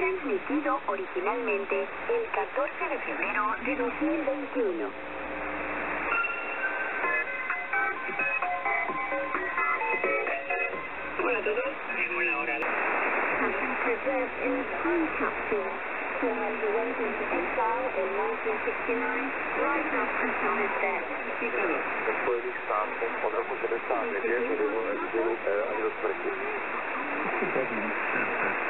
transmitido originalmente el 14 de febrero de 2021. Have been preserved in a time capsule from when he went into exile in 1969, right after his death. Después de a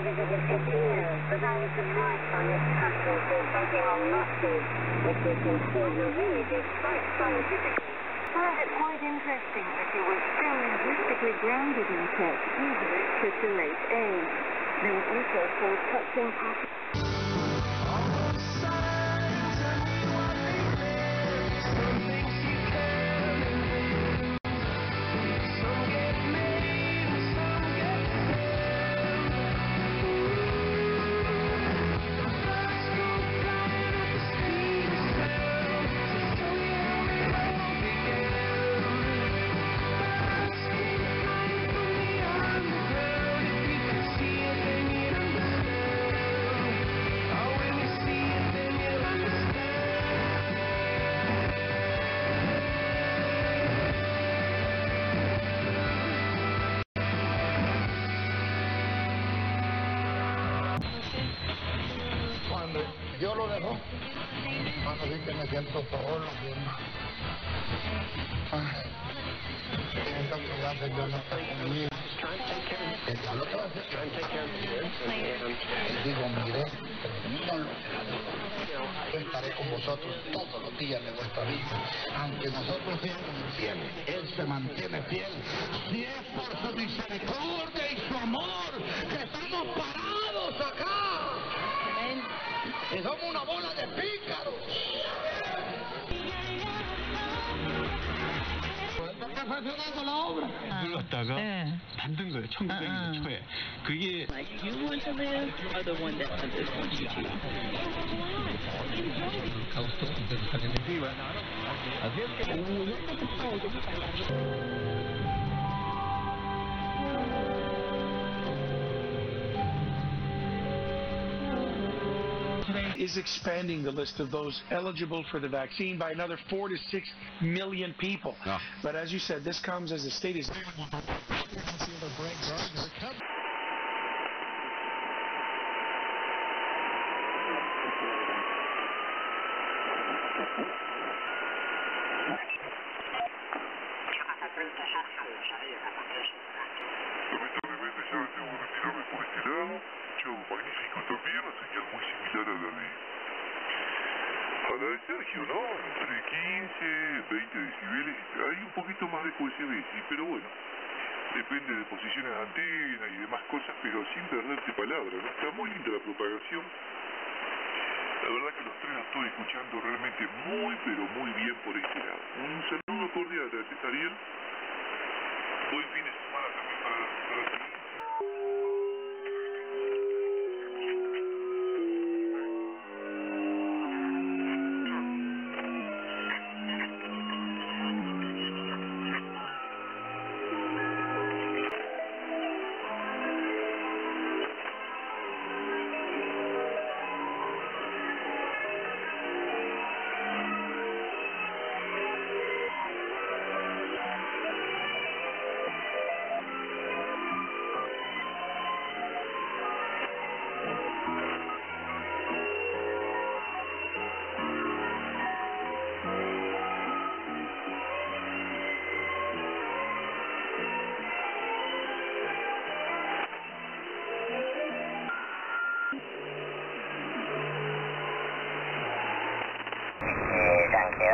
I was advised quite interesting that you were still linguistically grounded in church, even at such a. There were also four touching passages. Yo lo dejo, cuando sí que me siento solo, Ay, siento que ya se yo no conmigo. Que ya lo hacer. Digo, mire. Yo estaré con vosotros todos los días de vuestra vida. Aunque nosotros seamos infieles, Él se mantiene fiel. Si es por su misericordia y su amor que estamos parados acá. Y somos una bola de pícaros. está funcionando la obra. 눌렀다가 네. 만든 거예요. 1900년 초에. 그게 You want to live or the one that others want you to? Is expanding the list of those eligible for the vaccine by another four to six million people. But as you said, this comes as the state is. Magnífico también, una señal muy similar a la de... A la de Sergio, ¿no? Entre 15, 20 decibeles. Hay un poquito más de QSB, pero bueno. Depende de posiciones de antena y demás cosas, pero sin perderte palabra, ¿no? Está muy linda la propagación. La verdad que los tres los estoy escuchando realmente muy, pero muy bien por este lado. Un saludo cordial a Ariel. Buen fin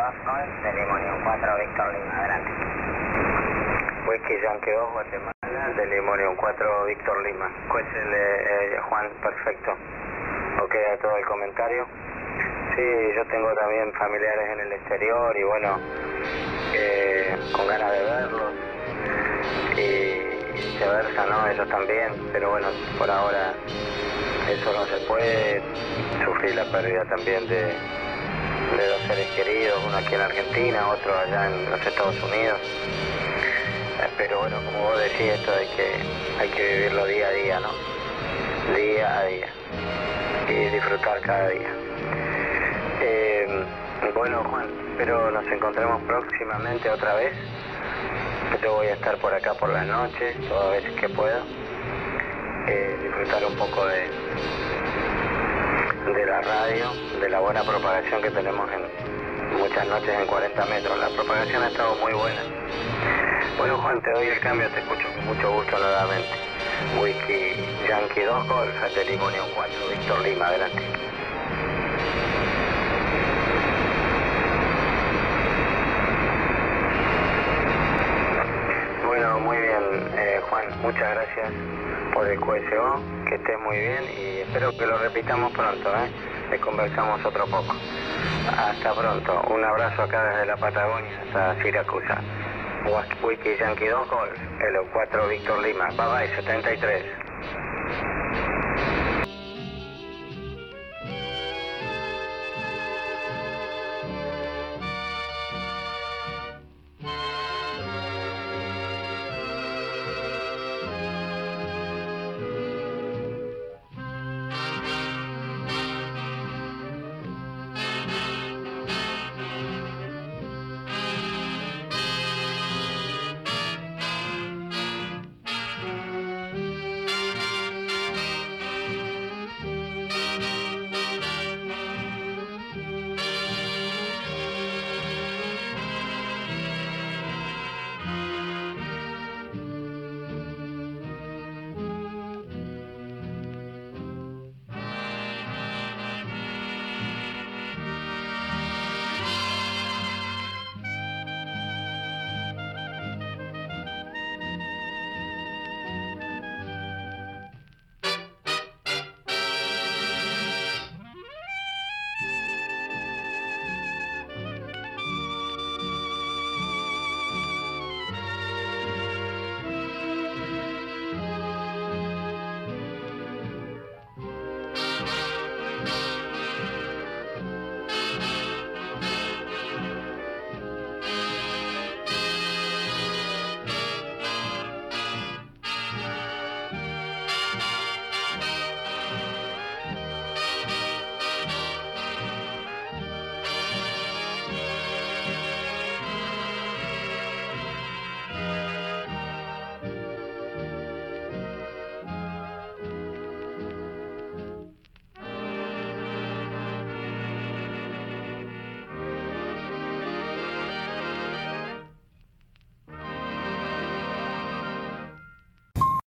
2-9, 4, Víctor Lima, adelante. Whisky Yankee 2, Guatemala, de Limonium 4, Víctor Lima. Pues el, eh, Juan, perfecto. Ok, todo el comentario. Sí, yo tengo también familiares en el exterior y bueno, eh, con ganas de verlos y viceversa, ¿no? Ellos también, pero bueno, por ahora eso no se puede. Sufrí la pérdida también de, de dos seres queridos, uno aquí en Argentina, otro allá en los Estados Unidos. Eh, Pero bueno, como vos decís, esto hay que, hay que vivirlo día a día, ¿no? Día a día. Y disfrutar cada día. Eh, bueno, Juan, espero nos encontremos próximamente otra vez. Yo voy a estar por acá por las noches, todas veces que pueda. Eh, disfrutar un poco de, de la radio, de la buena propagación que tenemos en muchas noches en 40 metros. La propagación ha estado muy buena. Bueno, Juan, te doy el cambio, te escucho con mucho gusto nuevamente. Whisky Yankee 2 Golf, de Limonio 4, Víctor Lima, adelante. Bueno, muy bien, eh, Juan, muchas gracias QSO, que estés muy bien y espero que lo repitamos pronto, ¿eh? Conversamos otro poco. Hasta pronto, un abrazo acá desde la Patagonia hasta Siracusa. Wiki Yankee 2 Golf, el 4 Víctor Lima, bye bye 73.